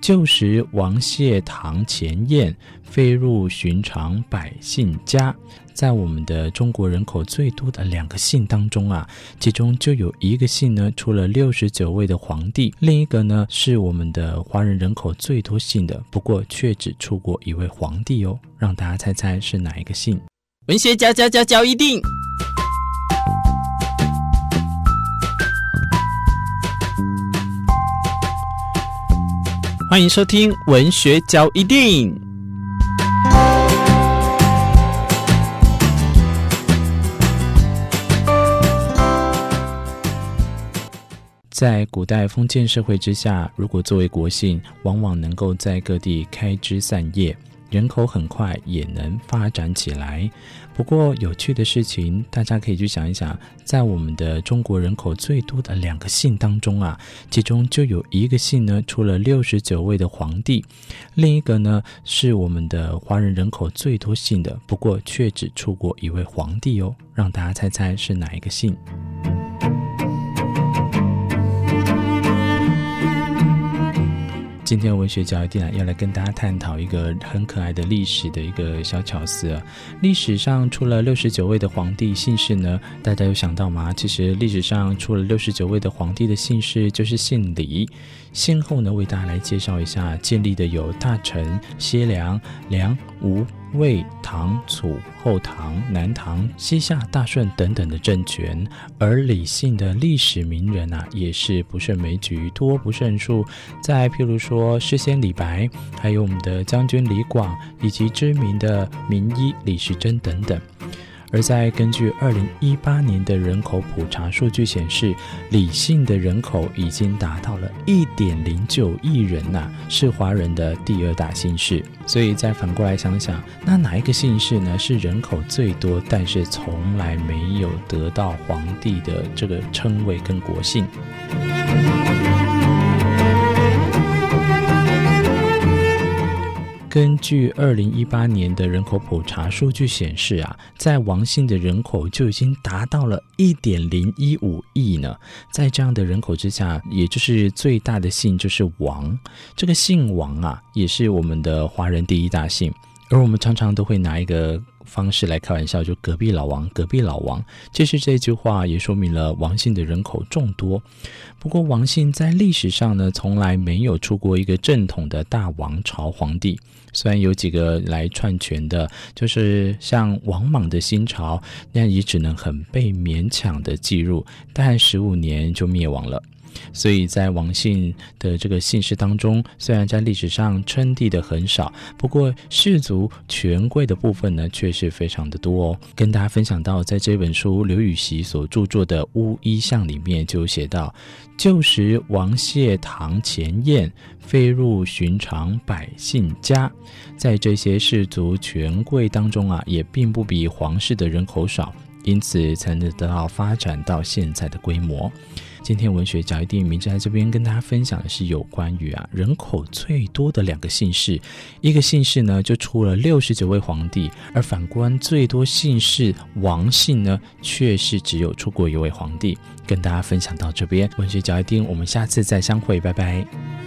旧时王谢堂前燕，飞入寻常百姓家。在我们的中国人口最多的两个姓当中啊，其中就有一个姓呢，出了六十九位的皇帝；另一个呢，是我们的华人人口最多姓的，不过却只出过一位皇帝哦。让大家猜猜是哪一个姓？文学家家家教一定，欢迎收听文学交易电影。在古代封建社会之下，如果作为国姓，往往能够在各地开枝散叶，人口很快也能发展起来。不过有趣的事情，大家可以去想一想，在我们的中国人口最多的两个姓当中啊，其中就有一个姓呢，出了六十九位的皇帝；另一个呢，是我们的华人人口最多姓的，不过却只出过一位皇帝哦。让大家猜猜是哪一个姓？今天文学教育电台要来跟大家探讨一个很可爱的历史的一个小巧思啊。历史上出了六十九位的皇帝姓氏呢，大家有想到吗？其实历史上出了六十九位的皇帝的姓氏就是姓李。先后呢，为大家来介绍一下建立的有大臣、西凉、梁、吴。魏、唐、楚、后唐、南唐、西夏、大顺等等的政权，而李姓的历史名人啊，也是不胜枚举，多不胜数。再譬如说诗仙李白，还有我们的将军李广，以及知名的名医李时珍等等。而在根据二零一八年的人口普查数据显示，李姓的人口已经达到了一点零九亿人呐、是华人的第二大姓氏。所以再反过来想想，那哪一个姓氏呢？是人口最多，但是从来没有得到皇帝的这个称谓跟国姓？根据二零一八年的人口普查数据显示啊，在王姓的人口就已经达到了一点零一五亿呢。在这样的人口之下，也就是最大的姓就是王。这个姓王啊，也是我们的华人第一大姓。而我们常常都会拿一个方式来开玩笑，就隔壁老王，隔壁老王。其实这句话也说明了王姓的人口众多。不过王姓在历史上呢，从来没有出过一个正统的大王朝皇帝。虽然有几个来篡权的，就是像王莽的新朝，那也只能很被勉强的记入，但十五年就灭亡了。所以在王姓的这个姓氏当中，虽然在历史上称帝的很少，不过氏族权贵的部分呢，却是非常的多哦。跟大家分享到，在这本书刘禹锡所著作的《乌衣巷》里面就写到：旧时王谢堂前燕，飞入寻常百姓家。在这些氏族权贵当中啊，也并不比皇室的人口少，因此才能得到发展到现在的规模。今天文学教育电影名字在这边跟大家分享的是有关于啊人口最多的两个姓氏，一个姓氏呢就出了六十九位皇帝，而反观最多姓氏王姓呢却是只有出过一位皇帝。跟大家分享到这边，文学教育电影，我们下次再相会，拜拜。